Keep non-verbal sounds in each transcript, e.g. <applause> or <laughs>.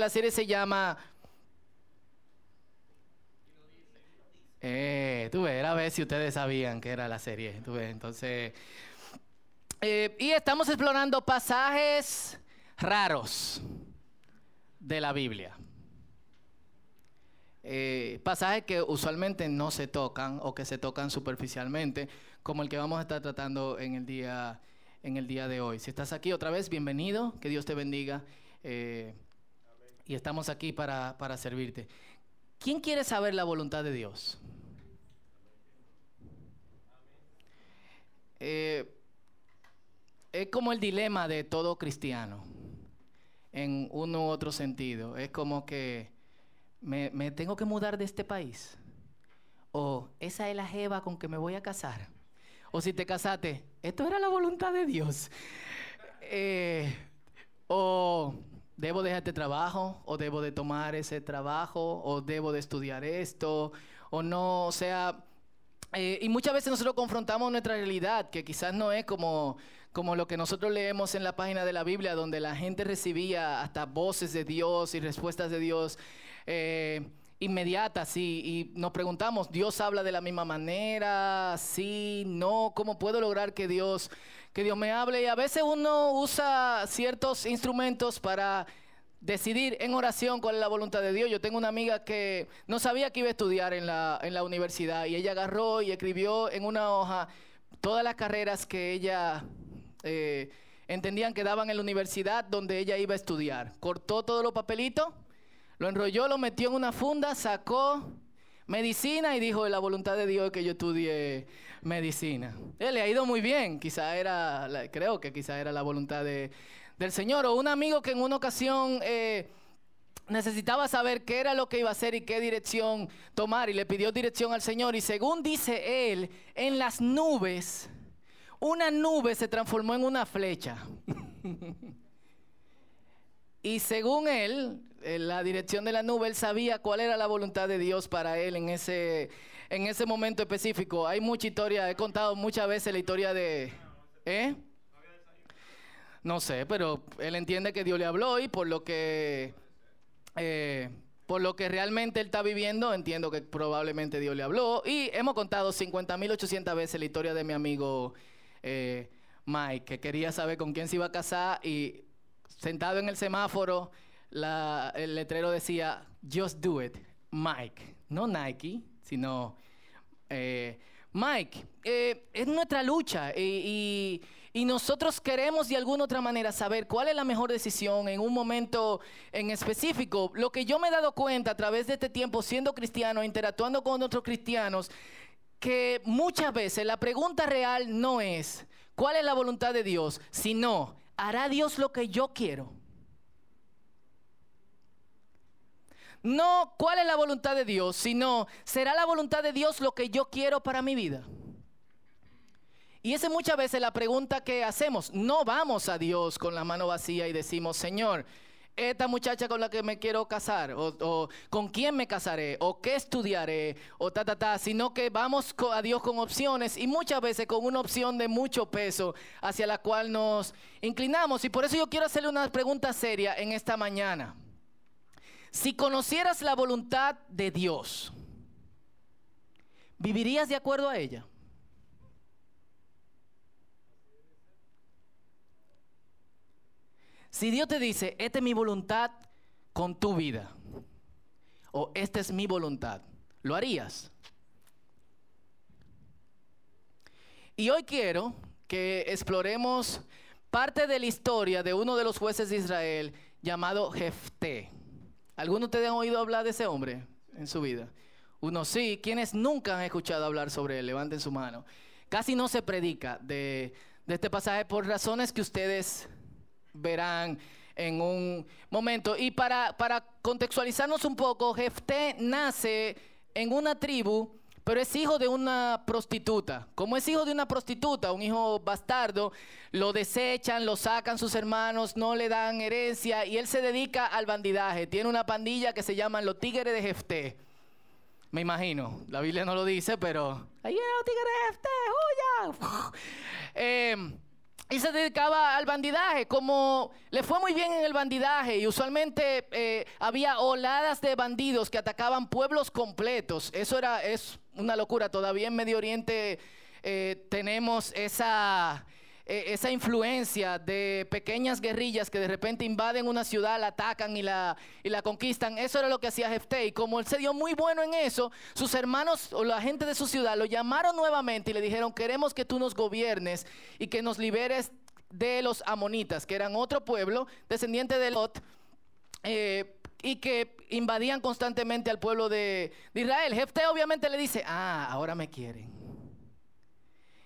La serie se llama... Eh, tú ves, a ver si ustedes sabían que era la serie. Tú ves, entonces... eh, y estamos explorando pasajes raros de la Biblia. Eh, pasajes que usualmente no se tocan o que se tocan superficialmente, como el que vamos a estar tratando en el día, en el día de hoy. Si estás aquí otra vez, bienvenido, que Dios te bendiga. Eh, y estamos aquí para, para servirte. ¿Quién quiere saber la voluntad de Dios? Eh, es como el dilema de todo cristiano, en uno u otro sentido. Es como que me, tengo que mudar de este país. O esa es la jeva con que me voy a casar. O si te casaste, esto era la voluntad de Dios. Eh, o debo dejar este trabajo, o debo de tomar ese trabajo, o debo de estudiar esto, o no, o sea, eh, y muchas veces nosotros confrontamos nuestra realidad, que quizás no es como, como lo que nosotros leemos en la página de la Biblia, donde la gente recibía hasta voces de Dios y respuestas de Dios. eh, inmediatas y, y nos preguntamos, ¿Dios habla de la misma manera? Sí, no, ¿cómo puedo lograr que Dios, que Dios me hable? Y a veces uno usa ciertos instrumentos para decidir en oración cuál es la voluntad de Dios. Yo tengo una amiga que no sabía que iba a estudiar en la, en la universidad y ella agarró y escribió en una hoja todas las carreras que ella... eh, entendían que daban en la universidad donde ella iba a estudiar. Cortó todos los papelitos, lo enrolló, lo metió en una funda, sacó medicina y dijo, la voluntad de Dios que yo estudie medicina. Él le ha ido muy bien, quizá era, creo que quizá era la voluntad de- del Señor. O un amigo que en una ocasión... eh, necesitaba saber qué era lo que iba a hacer y qué dirección tomar y le pidió dirección al Señor y según dice él, en las nubes, una nube se transformó en una flecha. <laughs> Y según él, la dirección de la nube, él sabía cuál era la voluntad de Dios para él en ese, en ese momento específico. Hay mucha historia, he contado muchas veces la historia de... ¿Eh? No sé, pero él entiende que Dios le habló y por lo que... eh, por lo que realmente él está viviendo, entiendo que probablemente Dios le habló. Y hemos contado 50.800 veces la historia de mi amigo eh, Mike, que quería saber con quién se iba a casar y sentado en el semáforo, la- el letrero decía, Just do it, Mike. No Nike, sino eh, Mike. eh, es nuestra lucha y, y- y nosotros queremos de alguna otra manera saber cuál es la mejor decisión en un momento en específico. Lo que yo me he dado cuenta a través de este tiempo siendo cristiano, interactuando con otros cristianos, que muchas veces la pregunta real no es cuál es la voluntad de Dios, sino ¿hará Dios lo que yo quiero? No cuál es la voluntad de Dios, sino ¿será la voluntad de Dios lo que yo quiero para mi vida? Y esa es muchas veces la pregunta que hacemos. No vamos a Dios con la mano vacía y decimos, Señor, esta muchacha con la que me quiero casar, o, con quién me casaré, o qué estudiaré, o ta, ta, ta, sino que vamos a Dios con opciones y muchas veces con una opción de mucho peso hacia la cual nos inclinamos. Y por eso yo quiero hacerle una pregunta seria en esta mañana. Si conocieras la voluntad de Dios, ¿vivirías de acuerdo a ella? Si Dios te dice, esta es mi voluntad con tu vida, o esta es mi voluntad, ¿lo harías? Y hoy quiero que exploremos parte de la historia de uno de los jueces de Israel llamado Jefté. ¿Algunos de ustedes han oído hablar de ese hombre en su vida? Uno sí, quienes nunca han escuchado hablar sobre él, levanten su mano. Casi no se predica de, de este pasaje por razones que ustedes verán en un momento. Y para, para contextualizarnos un poco, Jefté nace en una tribu, pero es hijo de una prostituta. Como es hijo de una prostituta, un hijo bastardo, lo desechan, lo sacan sus hermanos, no le dan herencia y él se dedica al bandidaje. Tiene una pandilla que se llaman los Tigres de Jefté. Me imagino, la Biblia no lo dice, pero ahí vienen los tigres de Jefté, ¡huya! <laughs> Eh, y se dedicaba al bandidaje, como le fue muy bien en el bandidaje y usualmente eh, había oladas de bandidos que atacaban pueblos completos. Eso era, es una locura. Todavía en Medio Oriente eh, tenemos esa, e, esa influencia de pequeñas guerrillas que de repente invaden una ciudad, la atacan y la, y la conquistan. Eso era lo que hacía Jefté. Y como él se dio muy bueno en eso, sus hermanos o la gente de su ciudad lo llamaron nuevamente y le dijeron, queremos que tú nos gobiernes y que nos liberes de los amonitas, que eran otro pueblo descendiente de Lot. Eh, y que invadían constantemente al pueblo de, Israel. Jefté obviamente le dice, ah, ahora me quieren.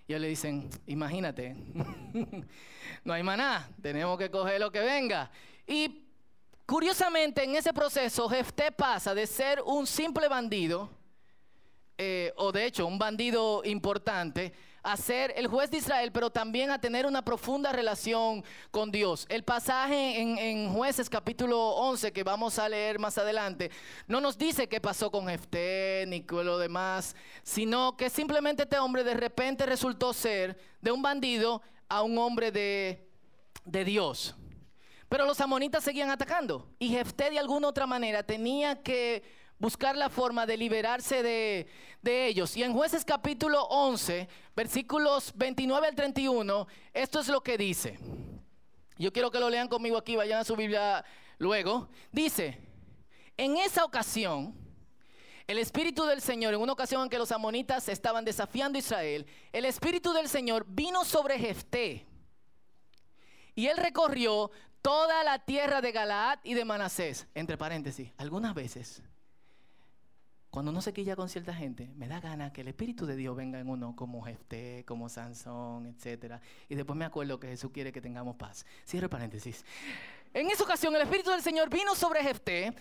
Y ellos le dicen, imagínate, <laughs> no hay maná, tenemos que coger lo que venga. Y curiosamente en ese proceso Jefté pasa de ser un simple bandido, eh, o de hecho un bandido importante, a ser el juez de Israel, pero también a tener una profunda relación con Dios. El pasaje en, jueces capítulo 11 que vamos a leer más adelante no nos dice qué pasó con Jefté ni con lo demás, sino que simplemente este hombre de repente resultó ser de un bandido a un hombre de, de Dios. Pero los amonitas seguían atacando y Jefté de alguna otra manera tenía que buscar la forma de liberarse de, ellos. Y en jueces capítulo 11, versículos 29 al 31, esto es lo que dice. Yo quiero que lo lean conmigo aquí, vayan a su Biblia luego. Dice, en esa ocasión, el Espíritu del Señor, en una ocasión en que los amonitas estaban desafiando a Israel, el Espíritu del Señor vino sobre Jefté. Y él recorrió toda la tierra de Galaad y de Manasés. Entre paréntesis, algunas veces cuando uno se quilla con cierta gente, me da ganas que el Espíritu de Dios venga en uno como Jefté, como Sansón, etc. Y después me acuerdo que Jesús quiere que tengamos paz. Cierre paréntesis. En esa ocasión el Espíritu del Señor vino sobre Jefté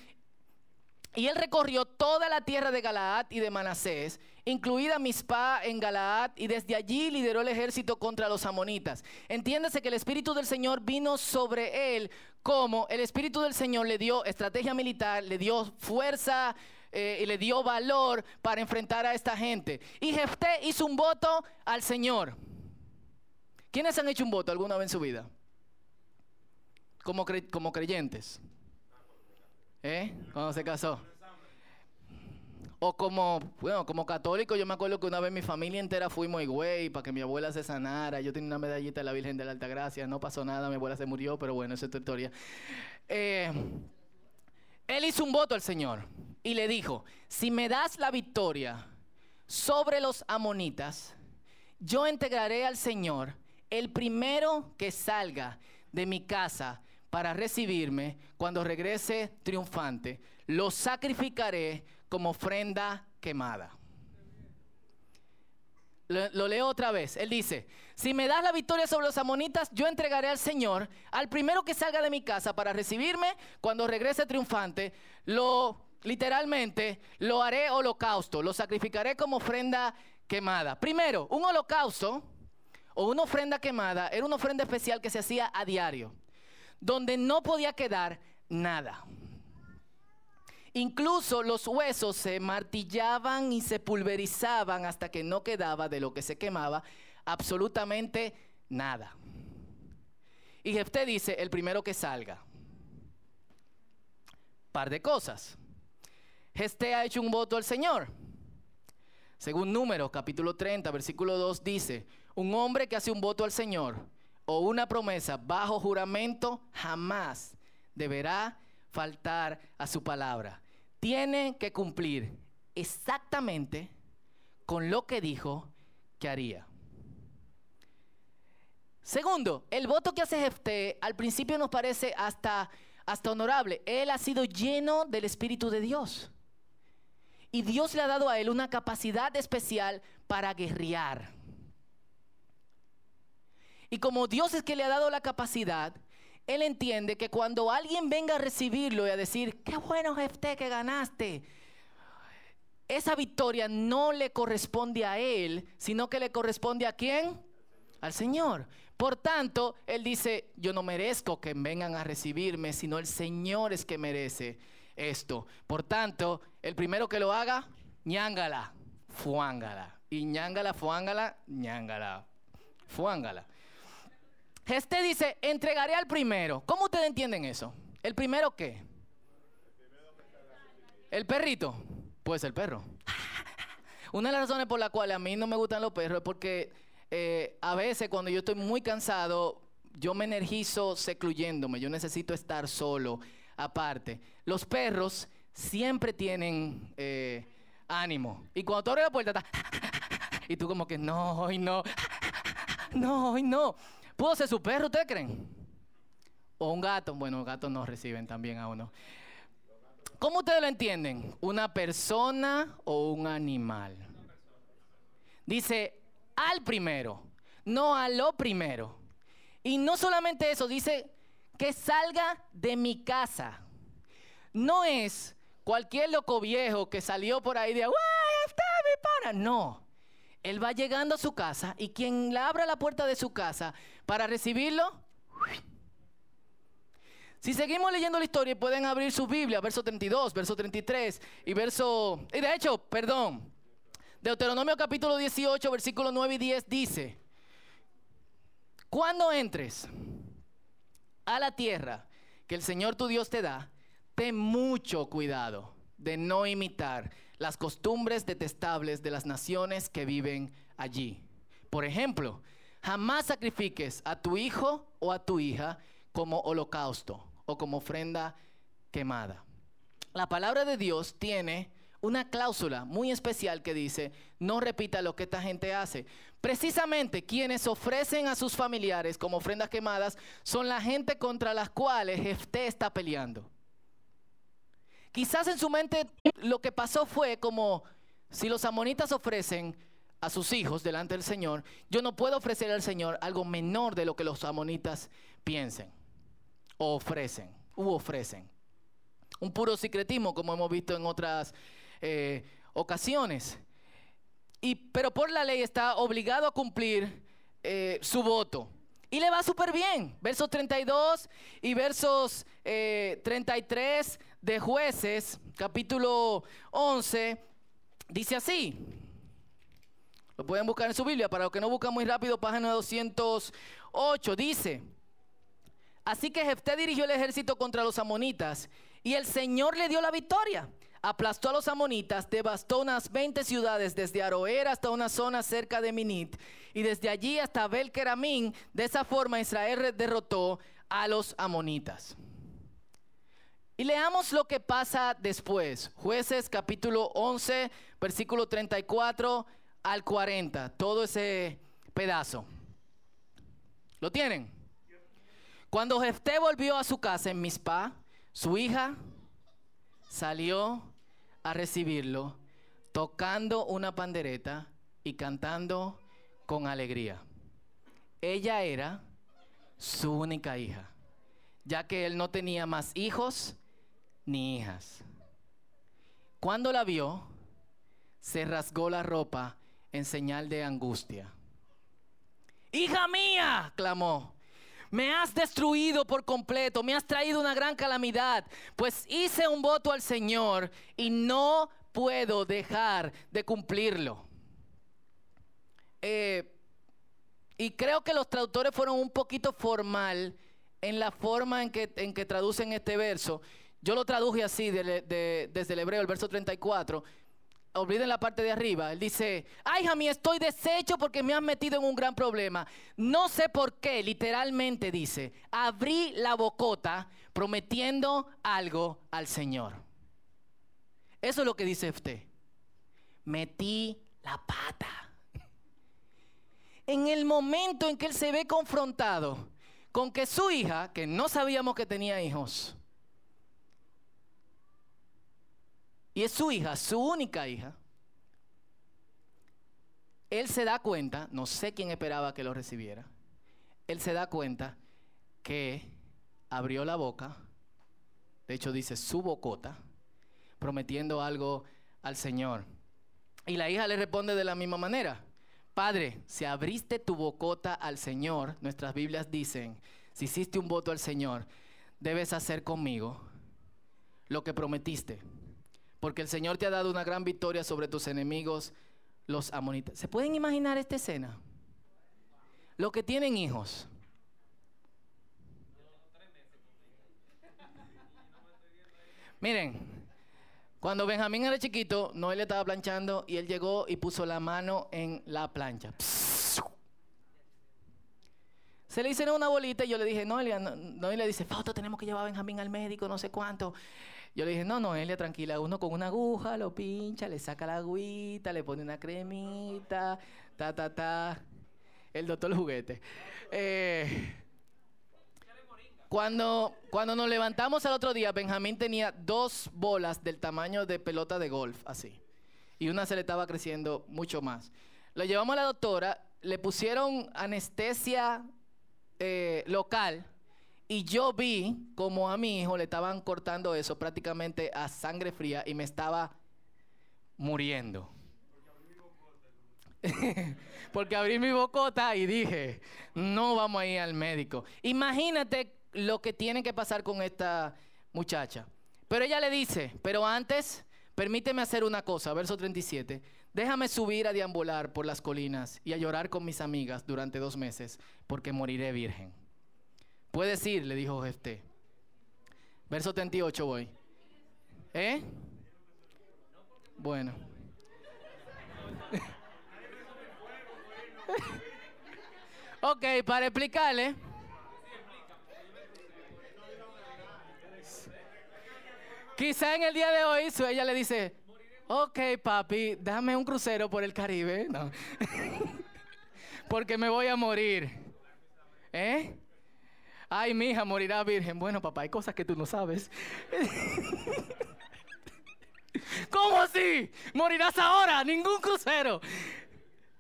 y él recorrió toda la tierra de Galaad y de Manasés, incluida Mispa en Galaad, y desde allí lideró el ejército contra los amonitas. Entiéndase que el Espíritu del Señor vino sobre él como el Espíritu del Señor le dio estrategia militar, le dio fuerza eh, y le dio valor para enfrentar a esta gente. Y Jefté hizo un voto al Señor. ¿Quiénes han hecho un voto alguna vez en su vida? Como, como creyentes. ¿Eh? Cuando se casó. O como, bueno, como católico, yo me acuerdo que una vez mi familia entera fuimos a güey para que mi abuela se sanara. Yo tenía una medallita de la Virgen de la Altagracia, no pasó nada, mi abuela se murió, pero bueno, esa es tu historia. Eh, él hizo un voto al Señor y le dijo, si me das la victoria sobre los amonitas, yo integraré al Señor el primero que salga de mi casa para recibirme cuando regrese triunfante, lo sacrificaré como ofrenda quemada. Lo, leo otra vez. Él dice, si me das la victoria sobre los amonitas, yo entregaré al Señor, al primero que salga de mi casa para recibirme cuando regrese triunfante, lo literalmente lo haré holocausto, lo sacrificaré como ofrenda quemada. Primero, un holocausto o una ofrenda quemada era una ofrenda especial que se hacía a diario, donde no podía quedar nada. Incluso los huesos se martillaban y se pulverizaban hasta que no quedaba de lo que se quemaba absolutamente nada. Y Jefté dice, el primero que salga. Par de cosas. Jefté ha hecho un voto al Señor. Según Números, capítulo 30, versículo 2 dice, un hombre que hace un voto al Señor o una promesa bajo juramento jamás deberá faltar a su palabra. Tiene que cumplir exactamente con lo que dijo que haría. Segundo, el voto que hace Jefté al principio nos parece hasta, hasta honorable. Él ha sido lleno del Espíritu de Dios. Y Dios le ha dado a él una capacidad especial para guerrear. Y como Dios es que le ha dado la capacidad, él entiende que cuando alguien venga a recibirlo y a decir, qué bueno Jefté que ganaste, esa victoria no le corresponde a él, sino que le corresponde a quién? Al Señor. Por tanto, él dice, yo no merezco que vengan a recibirme, sino el Señor es que merece esto. Por tanto, el primero que lo haga, ñángala, fuángala. Y ñángala, fuángala, ñángala, fuángala. Este dice, entregaré al primero. ¿Cómo ustedes entienden eso? ¿El primero qué? ¿El perrito? Pues el perro. <laughs> Una de las razones por las cuales a mí no me gustan los perros es porque eh, a veces cuando yo estoy muy cansado, yo me energizo secluyéndome, yo necesito estar solo, aparte. Los perros siempre tienen eh, ánimo. Y cuando tú abres la puerta, está... <laughs> y tú como que, no, hoy no, <laughs> no, hoy no. ¿Puedo ser su perro, ustedes creen? O un gato. Bueno, gatos no reciben también a uno. ¿Cómo ustedes lo entienden? ¿Una persona o un animal? Dice al primero, no a lo primero. Y no solamente eso, dice que salga de mi casa. No es cualquier loco viejo que salió por ahí de, está mi pana! No. Él va llegando a su casa y quien le abra la puerta de su casa para recibirlo. Si seguimos leyendo la historia, pueden abrir su Biblia, verso 32, verso 33 y verso... Y de hecho, perdón, Deuteronomio capítulo 18, versículos 9 y 10 dice, cuando entres a la tierra que el Señor tu Dios te da, ten mucho cuidado de no imitar las costumbres detestables de las naciones que viven allí. Por ejemplo, jamás sacrifiques a tu hijo o a tu hija como holocausto o como ofrenda quemada. La palabra de Dios tiene una cláusula muy especial que dice, no repita lo que esta gente hace. Precisamente quienes ofrecen a sus familiares como ofrendas quemadas son la gente contra las cuales Jefté está peleando. Quizás en su mente lo que pasó fue como si los amonitas ofrecen a sus hijos delante del Señor, yo no puedo ofrecer al Señor algo menor de lo que los amonitas piensen o ofrecen u ofrecen. Un puro secretismo como hemos visto en otras eh, ocasiones. Y, pero por la ley está obligado a cumplir eh, su voto. Y le va súper bien. Versos 32 y versos 33 eh, de jueces, capítulo 11, dice así. Lo pueden buscar en su Biblia, para los que no buscan muy rápido, página 208, dice, así que Jefté dirigió el ejército contra los amonitas y el Señor le dio la victoria. Aplastó a los amonitas, devastó unas 20 ciudades desde Aroer hasta una zona cerca de Minit y desde allí hasta Belkeramín. De esa forma Israel derrotó a los amonitas. Y leamos lo que pasa después. Jueces capítulo 11, versículo 34 al 40. Todo ese pedazo. ¿Lo tienen? Cuando Jefté volvió a su casa en Mizpah, su hija salió a recibirlo tocando una pandereta y cantando con alegría. Ella era su única hija, ya que él no tenía más hijos ni hijas. Cuando la vio, se rasgó la ropa en señal de angustia. Hija mía, clamó, me has destruido por completo, me has traído una gran calamidad, pues hice un voto al Señor y no puedo dejar de cumplirlo. Eh, y creo que los traductores fueron un poquito formal en la forma en que, en que traducen este verso. Yo lo traduje así desde el hebreo, el verso 34. Olviden la parte de arriba. Él dice, ay, Jamí, estoy deshecho porque me han metido en un gran problema. No sé por qué, literalmente dice, abrí la bocota prometiendo algo al Señor. Eso es lo que dice usted. Metí la pata. En el momento en que él se ve confrontado con que su hija, que no sabíamos que tenía hijos, y es su hija, su única hija, él se da cuenta, no sé quién esperaba que lo recibiera, él se da cuenta que abrió la boca, de hecho dice su bocota, prometiendo algo al Señor. Y la hija le responde de la misma manera, Padre, si abriste tu bocota al Señor, nuestras Biblias dicen, si hiciste un voto al Señor, debes hacer conmigo lo que prometiste porque el Señor te ha dado una gran victoria sobre tus enemigos, los amonitas. ¿Se pueden imaginar esta escena? Los que tienen hijos. Miren, cuando Benjamín era chiquito, Noel estaba planchando y él llegó y puso la mano en la plancha. Se le hicieron una bolita y yo le dije, Noelia, no, Noelia dice, foto, tenemos que llevar a Benjamín al médico, no sé cuánto. Yo le dije, no, Noelia, tranquila, uno con una aguja lo pincha, le saca la agüita, le pone una cremita, ta, ta, ta. El doctor juguete. Eh, cuando, cuando nos levantamos el otro día, Benjamín tenía dos bolas del tamaño de pelota de golf, así. Y una se le estaba creciendo mucho más. Lo llevamos a la doctora, le pusieron anestesia eh, local y yo vi como a mi hijo le estaban cortando eso prácticamente a sangre fría y me estaba muriendo. <laughs> Porque abrí mi bocota y dije, no vamos a ir al médico. Imagínate lo que tiene que pasar con esta muchacha. Pero ella le dice, pero antes, permíteme hacer una cosa, verso 37. Déjame subir a deambular por las colinas y a llorar con mis amigas durante dos meses, porque moriré virgen. Puedes ir, le dijo Jefté. Verso 38 voy. ¿Eh? Bueno. <laughs> ok, para explicarle. Quizá en el día de hoy su ella le dice, ok papi, dame un crucero por el Caribe. <laughs> No. <laughs> Porque me voy a morir. ¿Eh? Ay, mi hija morirá virgen. Bueno, papá, hay cosas que tú no sabes. ¿Cómo así? ¿Morirás ahora? Ningún crucero.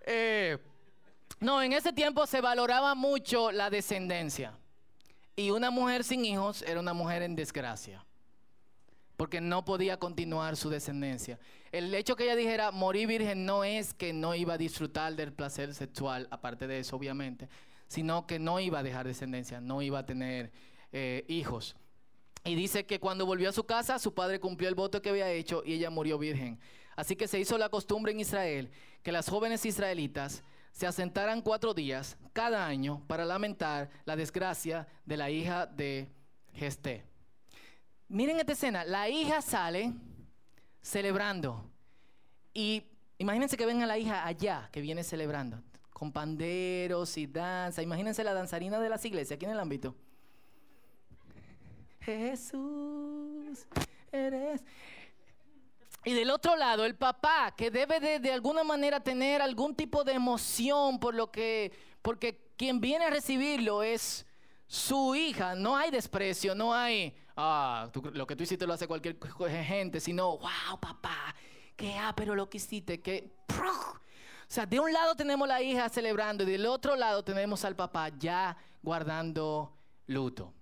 Eh, no, en ese tiempo se valoraba mucho la descendencia. Y una mujer sin hijos era una mujer en desgracia porque no podía continuar su descendencia. El hecho que ella dijera morir virgen no es que no iba a disfrutar del placer sexual, aparte de eso obviamente, sino que no iba a dejar descendencia, no iba a tener eh, hijos. Y dice que cuando volvió a su casa, su padre cumplió el voto que había hecho y ella murió virgen. Así que se hizo la costumbre en Israel que las jóvenes israelitas se asentaran cuatro días cada año para lamentar la desgracia de la hija de Gesté. Miren esta escena, la hija sale celebrando y imagínense que ven a la hija allá que viene celebrando con panderos y danza. Imagínense la danzarina de las iglesias aquí en el ámbito. Jesús, eres. Y del otro lado, el papá, que debe de, de, alguna manera tener algún tipo de emoción por lo que, porque quien viene a recibirlo es su hija. No hay desprecio, no hay, ah, lo que tú hiciste lo hace cualquier gente, sino, wow, papá, qué ah, pero lo que hiciste, que... sea, de un lado tenemos la hija celebrando y del otro lado tenemos al papá ya guardando luto.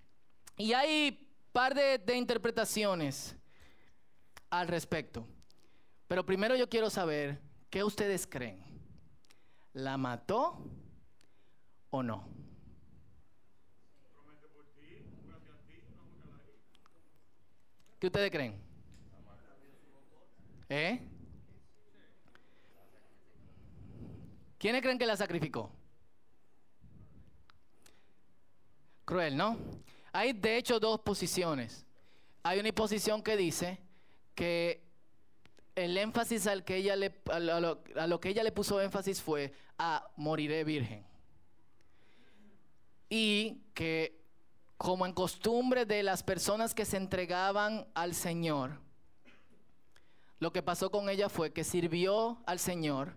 Y hay par de, de interpretaciones al respecto. Pero primero yo quiero saber, ¿qué ustedes creen? ¿La mató o no? ¿Qué ustedes creen? ¿Eh? ¿Quiénes creen que la sacrificó? Cruel, ¿no? Hay de hecho dos posiciones. Hay una posición que dice que el énfasis al que ella le, a, lo, a lo que ella le puso énfasis fue a moriré virgen. Y que como en costumbre de las personas que se entregaban al Señor, lo que pasó con ella fue que sirvió al Señor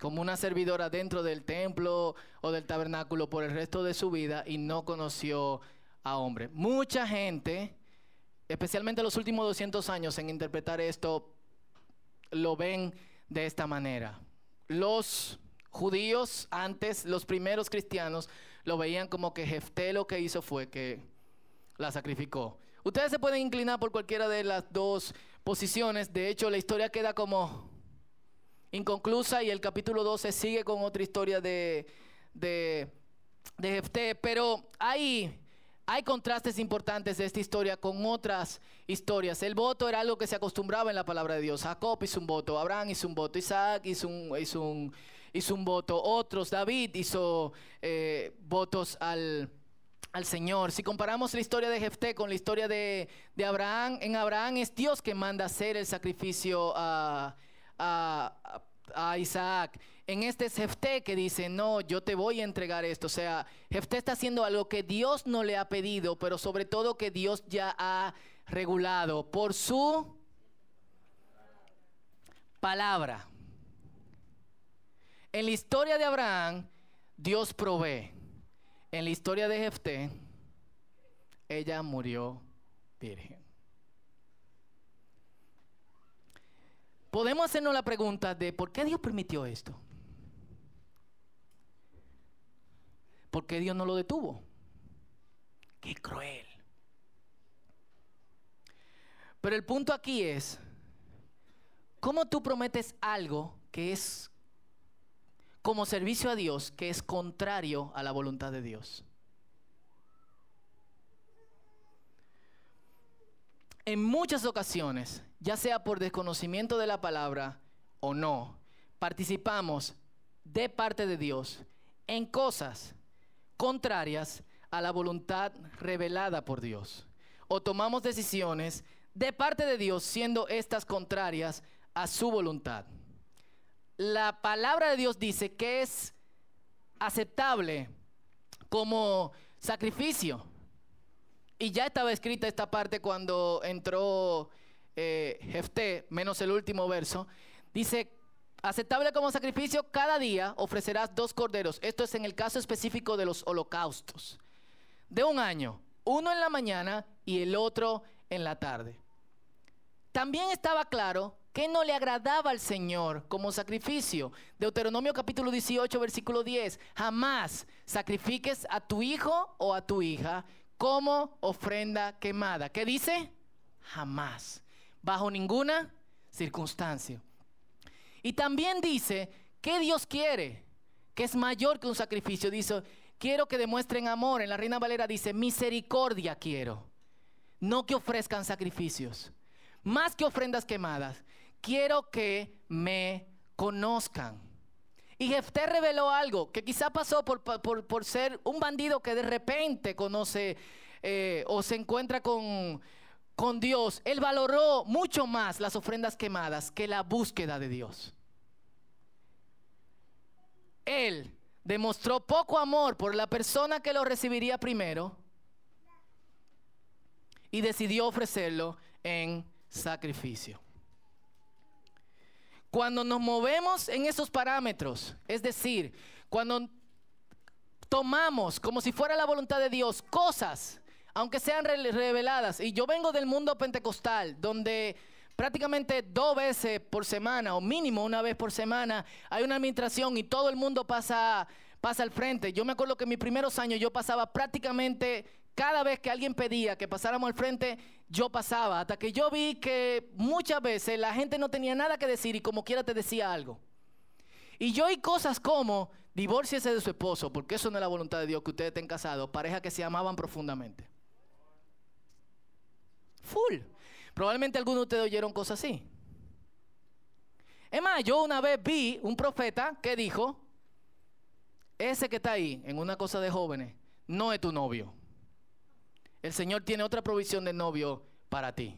como una servidora dentro del templo o del tabernáculo por el resto de su vida y no conoció a hombre. Mucha gente, especialmente los últimos 200 años en interpretar esto, lo ven de esta manera. Los judíos antes, los primeros cristianos, lo veían como que Jefté lo que hizo fue que la sacrificó. Ustedes se pueden inclinar por cualquiera de las dos posiciones. De hecho, la historia queda como inconclusa y el capítulo 12 sigue con otra historia de, de, de Jefté. Pero hay, hay contrastes importantes de esta historia con otras historias. El voto era algo que se acostumbraba en la palabra de Dios. Jacob hizo un voto, Abraham hizo un voto, Isaac hizo un, hizo un hizo un voto, otros, David hizo eh, votos al, al Señor. Si comparamos la historia de Jefté con la historia de, de Abraham, en Abraham es Dios que manda hacer el sacrificio a, a, Isaac. En este es Jefté que dice, no, yo te voy a entregar esto. O sea, Jefté está haciendo algo que Dios no le ha pedido, pero sobre todo que Dios ya ha regulado por su palabra. En la historia de Abraham, Dios provee. En la historia de Jefté, ella murió virgen. Podemos hacernos la pregunta de por qué Dios permitió esto. ¿Por qué Dios no lo detuvo? Qué cruel. Pero el punto aquí es, ¿cómo tú prometes algo que es como servicio a Dios que es contrario a la voluntad de Dios? En muchas ocasiones, ya sea por desconocimiento de la palabra o no, participamos de parte de Dios en cosas contrarias a la voluntad revelada por Dios. O tomamos decisiones de parte de Dios siendo estas contrarias a su voluntad. La palabra de Dios dice que es aceptable como sacrificio. Y ya estaba escrita esta parte cuando entró eh, Jefté, menos el último verso. Dice, aceptable como sacrificio, cada día ofrecerás dos corderos. Esto es en el caso específico de los holocaustos. De un año, uno en la mañana y el otro en la tarde. También estaba claro que no le agradaba al Señor como sacrificio. Deuteronomio capítulo 18, versículo 10. Jamás sacrifiques a tu hijo o a tu hija como ofrenda quemada. ¿Qué dice? Jamás. Bajo ninguna circunstancia. Y también dice que Dios quiere, que es mayor que un sacrificio. Dice, quiero que demuestren amor. En la Reina Valera dice, misericordia quiero. No que ofrezcan sacrificios. Más que ofrendas quemadas. Quiero que me conozcan. Y Jefté reveló algo que quizá pasó por, por, ser un bandido que de repente conoce eh, o se encuentra con, con Dios, Él valoró mucho más las ofrendas quemadas que la búsqueda de Dios. Él demostró poco amor por la persona que lo recibiría primero y decidió ofrecerlo en sacrificio. Cuando nos movemos en esos parámetros, es decir, cuando tomamos como si fuera la voluntad de Dios cosas aunque sean reveladas. Y yo vengo del mundo pentecostal, donde prácticamente dos veces por semana, o mínimo una vez por semana, hay una administración y todo el mundo pasa, pasa al frente. Yo me acuerdo que en mis primeros años yo pasaba prácticamente cada vez que alguien pedía que pasáramos al frente, yo pasaba, hasta que yo vi que muchas veces la gente no tenía nada que decir y como quiera te decía algo. Y yo oí cosas como, divórciese de su esposo, porque eso no es la voluntad de Dios, que ustedes estén casados, pareja que se amaban profundamente. Full. Probablemente algunos de ustedes oyeron cosas así. Es más, yo una vez vi un profeta que dijo, ese que está ahí en una cosa de jóvenes, no es tu novio. El Señor tiene otra provisión de novio para ti.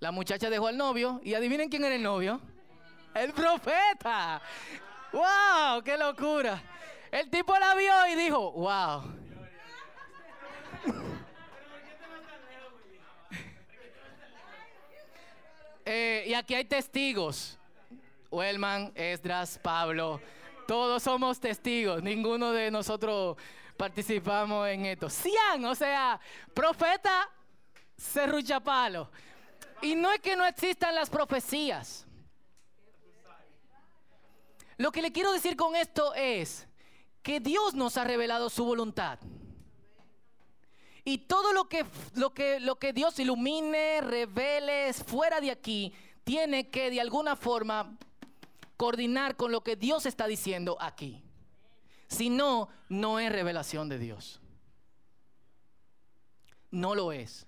La muchacha dejó al novio y adivinen quién era el novio. El profeta. ¡Wow! ¡Qué locura! El tipo la vio y dijo, wow. <laughs> Eh, y aquí hay testigos. Wellman, Esdras, Pablo. Todos somos testigos. Ninguno de nosotros participamos en esto. Cian, o sea, profeta serruchapalo. Y no es que no existan las profecías. Lo que le quiero decir con esto es que Dios nos ha revelado su voluntad. Y todo lo que, lo que, lo que Dios ilumine, revele fuera de aquí, tiene que de alguna forma coordinar con lo que Dios está diciendo aquí. Si no, no es revelación de Dios. No lo es.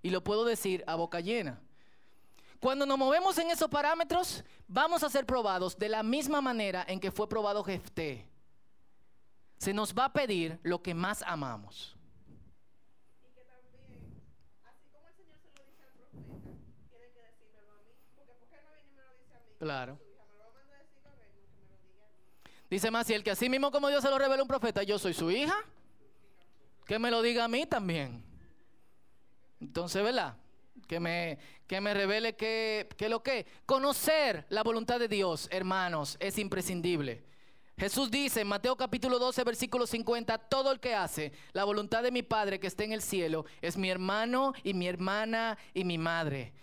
Y lo puedo decir a boca llena. Cuando nos movemos en esos parámetros, vamos a ser probados de la misma manera en que fue probado Jefté. Se nos va a pedir lo que más amamos. Claro. Dice más, si el que así mismo como Dios se lo revela a un profeta, yo soy su hija, que me lo diga a mí también. Entonces, ¿verdad? Que me, que me revele que, que lo que. Conocer la voluntad de Dios, hermanos, es imprescindible. Jesús dice en Mateo capítulo 12, versículo 50, todo el que hace la voluntad de mi Padre que esté en el cielo es mi hermano y mi hermana y mi madre.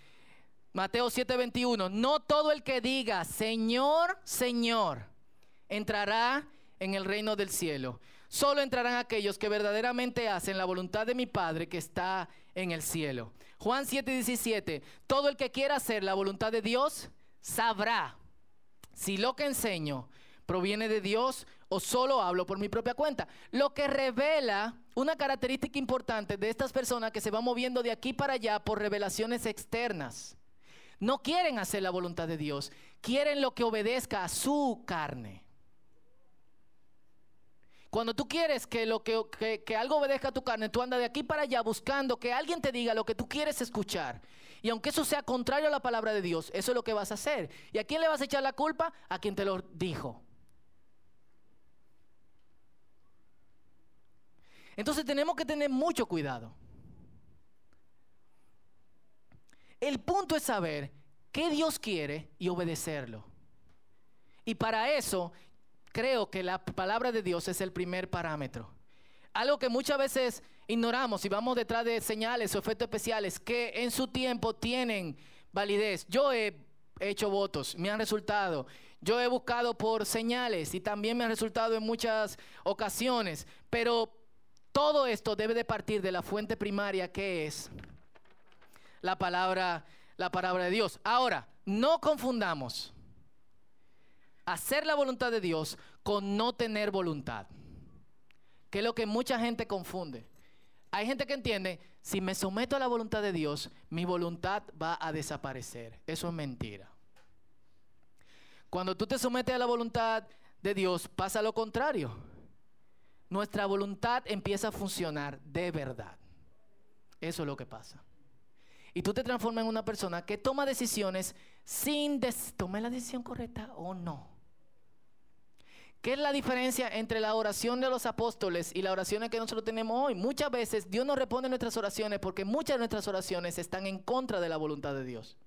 Mateo 7, 21, no todo el que diga, Señor, Señor, entrará en el reino del cielo. Solo entrarán aquellos que verdaderamente hacen la voluntad de mi Padre que está en el cielo. Juan 7, 17, todo el que quiera hacer la voluntad de Dios sabrá si lo que enseño proviene de Dios o solo hablo por mi propia cuenta. Lo que revela una característica importante de estas personas que se van moviendo de aquí para allá por revelaciones externas. No quieren hacer la voluntad de Dios, quieren lo que obedezca a su carne. Cuando tú quieres que, lo que, que, algo obedezca a tu carne, tú andas de aquí para allá buscando que alguien te diga lo que tú quieres escuchar. Y aunque eso sea contrario a la palabra de Dios, eso es lo que vas a hacer. ¿Y a quién le vas a echar la culpa? A quien te lo dijo. Entonces tenemos que tener mucho cuidado. El punto es saber qué Dios quiere y obedecerlo. Y para eso creo que la palabra de Dios es el primer parámetro. Algo que muchas veces ignoramos y vamos detrás de señales o efectos especiales que en su tiempo tienen validez. Yo he hecho votos, me han resultado. Yo he buscado por señales y también me han resultado en muchas ocasiones. Pero todo esto debe de partir de la fuente primaria que es la palabra, la palabra de Dios. Ahora, no confundamos hacer la voluntad de Dios con no tener voluntad. Que es lo que mucha gente confunde. Hay gente que entiende, si me someto a la voluntad de Dios, mi voluntad va a desaparecer. Eso es mentira. Cuando tú te sometes a la voluntad de Dios, pasa lo contrario nuestra voluntad empieza a funcionar de verdad. Eso es lo que pasa. Y tú te transformas en una persona que toma decisiones sin tomar la decisión correcta o no. ¿Qué es la diferencia entre la oración de los apóstoles y la oración que nosotros tenemos hoy? Muchas veces Dios no responde nuestras oraciones porque muchas de nuestras oraciones están en contra de la voluntad de Dios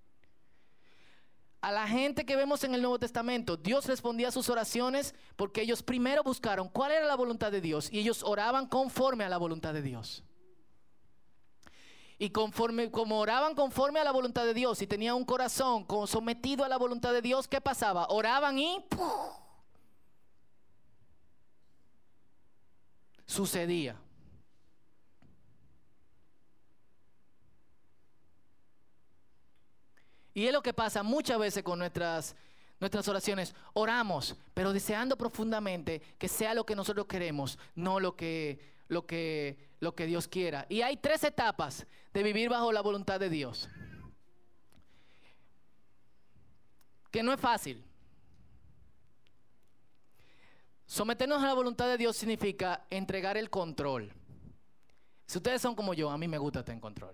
a la gente que vemos en el Nuevo Testamento, Dios respondía a sus oraciones porque ellos primero buscaron cuál era la voluntad de Dios y ellos oraban conforme a la voluntad de Dios. Y conforme, como oraban conforme a la voluntad de Dios y tenían un corazón sometido a la voluntad de Dios, ¿qué pasaba? Oraban y sucedía. Y es lo que pasa muchas veces con nuestras, nuestras oraciones. Oramos, pero deseando profundamente que sea lo que nosotros queremos, no lo que, lo que, lo que Dios quiera. Y hay tres etapas de vivir bajo la voluntad de Dios. Que no es fácil. Someternos a la voluntad de Dios significa entregar el control. Si ustedes son como yo, a mí me gusta estar en control.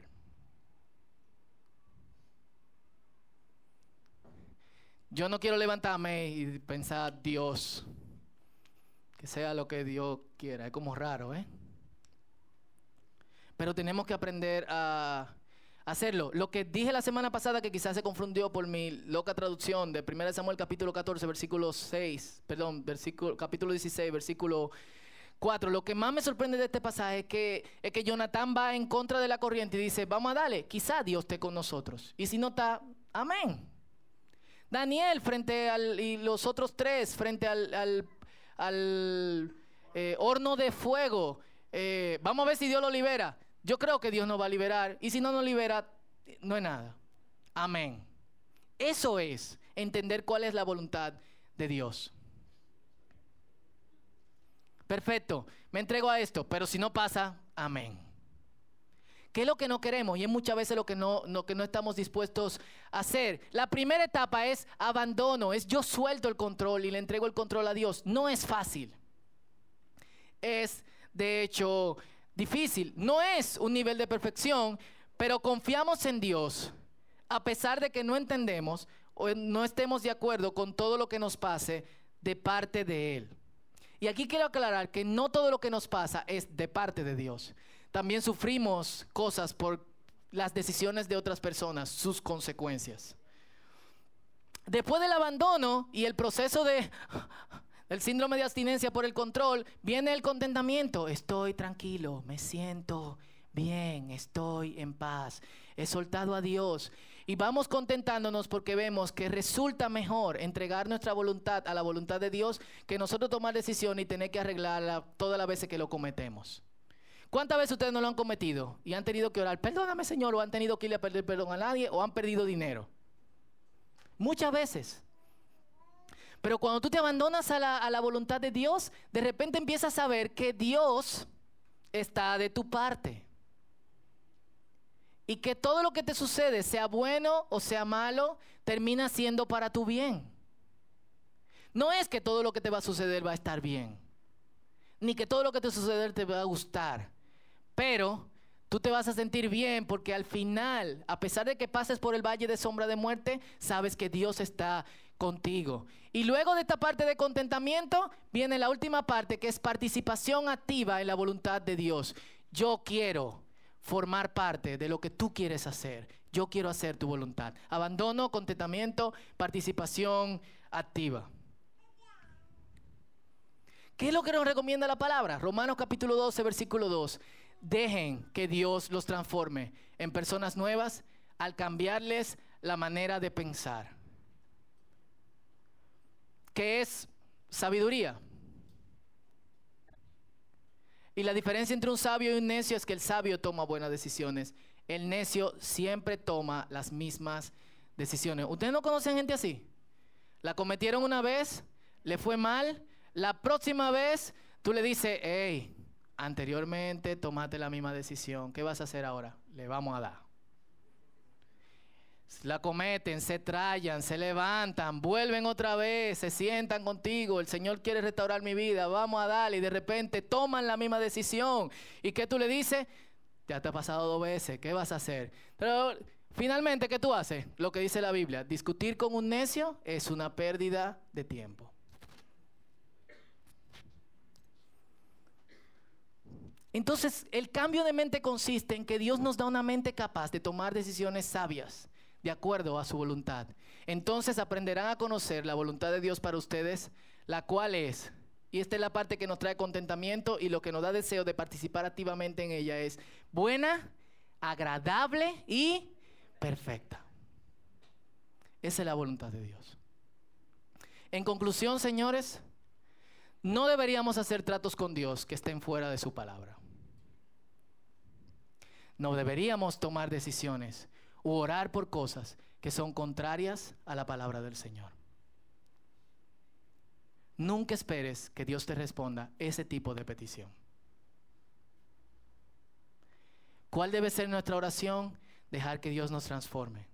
Yo no quiero levantarme y pensar, Dios, que sea lo que Dios quiera. Es como raro, ¿eh? Pero tenemos que aprender a hacerlo. Lo que dije la semana pasada, que quizás se confundió por mi loca traducción de 1 Samuel capítulo 14, versículo 6, perdón, capítulo 16, versículo 4. Lo que más me sorprende de este pasaje es que, es que Jonatán va en contra de la corriente y dice, vamos a darle, quizá Dios esté con nosotros. Y si no está, amén. Daniel frente al, y los otros tres frente al, eh, horno de fuego. Eh, vamos a ver si Dios lo libera. Yo creo que Dios nos va a liberar. Y si no nos libera, no es nada. Amén. Eso es entender cuál es la voluntad de Dios. Perfecto, me entrego a esto, pero si no pasa, amén. ¿Qué es lo que no queremos? Y es muchas veces lo que no, que no estamos dispuestos a hacer. La primera etapa es abandono, es yo suelto el control y le entrego el control a Dios. No es fácil. Es, de hecho, difícil. No es un nivel de perfección, pero confiamos en Dios, a pesar de que no entendemos o no estemos de acuerdo con todo lo que nos pase de parte de Él. Y aquí quiero aclarar que no todo lo que nos pasa es de parte de Dios. También sufrimos cosas por las decisiones de otras personas, sus consecuencias. Después del abandono y el proceso de el síndrome de abstinencia por el control, viene el contentamiento. Estoy tranquilo, me siento bien, estoy en paz, he soltado a Dios. Y vamos contentándonos porque vemos que resulta mejor entregar nuestra voluntad a la voluntad de Dios que nosotros tomar decisión y tener que arreglarla todas las veces que lo cometemos. ¿Cuántas veces ustedes no lo han cometido y han tenido que orar, perdóname Señor, o han tenido que ir a pedir perdón a nadie o han perdido dinero? Muchas veces. Pero cuando tú te abandonas a la, a la voluntad de Dios, de repente empiezas a ver que Dios está de tu parte. Y que todo lo que te sucede, sea bueno o sea malo, termina siendo para tu bien. No es que todo lo que te va a suceder va a estar bien. Ni que todo lo que te suceder te va a gustar. Pero tú te vas a sentir bien porque al final, a pesar de que pases por el valle de sombra de muerte, sabes que Dios está contigo. Y luego de esta parte de contentamiento, viene la última parte que es participación activa en la voluntad de Dios. Yo quiero formar parte de lo que tú quieres hacer. Yo quiero hacer tu voluntad. Abandono, contentamiento, participación activa. ¿Qué es lo que nos recomienda la palabra? Romanos capítulo 12, versículo 2. Dejen que Dios los transforme en personas nuevas al cambiarles la manera de pensar. ¿Qué es sabiduría? Y la diferencia entre un sabio y un necio es que el sabio toma buenas decisiones. El necio siempre toma las mismas decisiones. ¿Ustedes no conocen gente así? La cometieron una vez, le fue mal. La próxima vez tú le dices, hey, anteriormente tomaste la misma decisión, ¿qué vas a hacer ahora? Le vamos a dar. La cometen, se trayan, se levantan, vuelven otra vez, se sientan contigo, el Señor quiere restaurar mi vida, vamos a darle y de repente toman la misma decisión. ¿Y qué tú le dices? Ya te ha pasado dos veces, ¿qué vas a hacer? Pero finalmente, ¿qué tú haces? Lo que dice la Biblia, discutir con un necio es una pérdida de tiempo. Entonces, el cambio de mente consiste en que Dios nos da una mente capaz de tomar decisiones sabias de acuerdo a su voluntad. Entonces aprenderán a conocer la voluntad de Dios para ustedes, la cual es, y esta es la parte que nos trae contentamiento y lo que nos da deseo de participar activamente en ella es buena, agradable y perfecta. Esa es la voluntad de Dios. En conclusión, señores, no deberíamos hacer tratos con Dios que estén fuera de su palabra. No deberíamos tomar decisiones u orar por cosas que son contrarias a la palabra del Señor. Nunca esperes que Dios te responda ese tipo de petición. ¿Cuál debe ser nuestra oración? Dejar que Dios nos transforme,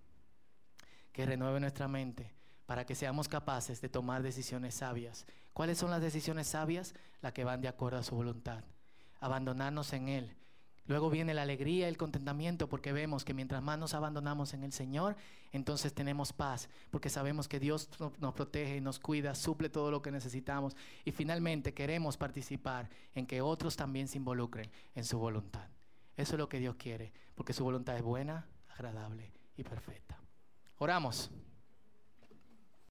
que renueve nuestra mente para que seamos capaces de tomar decisiones sabias. ¿Cuáles son las decisiones sabias? Las que van de acuerdo a su voluntad. Abandonarnos en Él, Luego viene la alegría, el contentamiento, porque vemos que mientras más nos abandonamos en el Señor, entonces tenemos paz, porque sabemos que Dios nos protege, nos cuida, suple todo lo que necesitamos. Y finalmente queremos participar en que otros también se involucren en su voluntad. Eso es lo que Dios quiere, porque su voluntad es buena, agradable y perfecta. Oramos.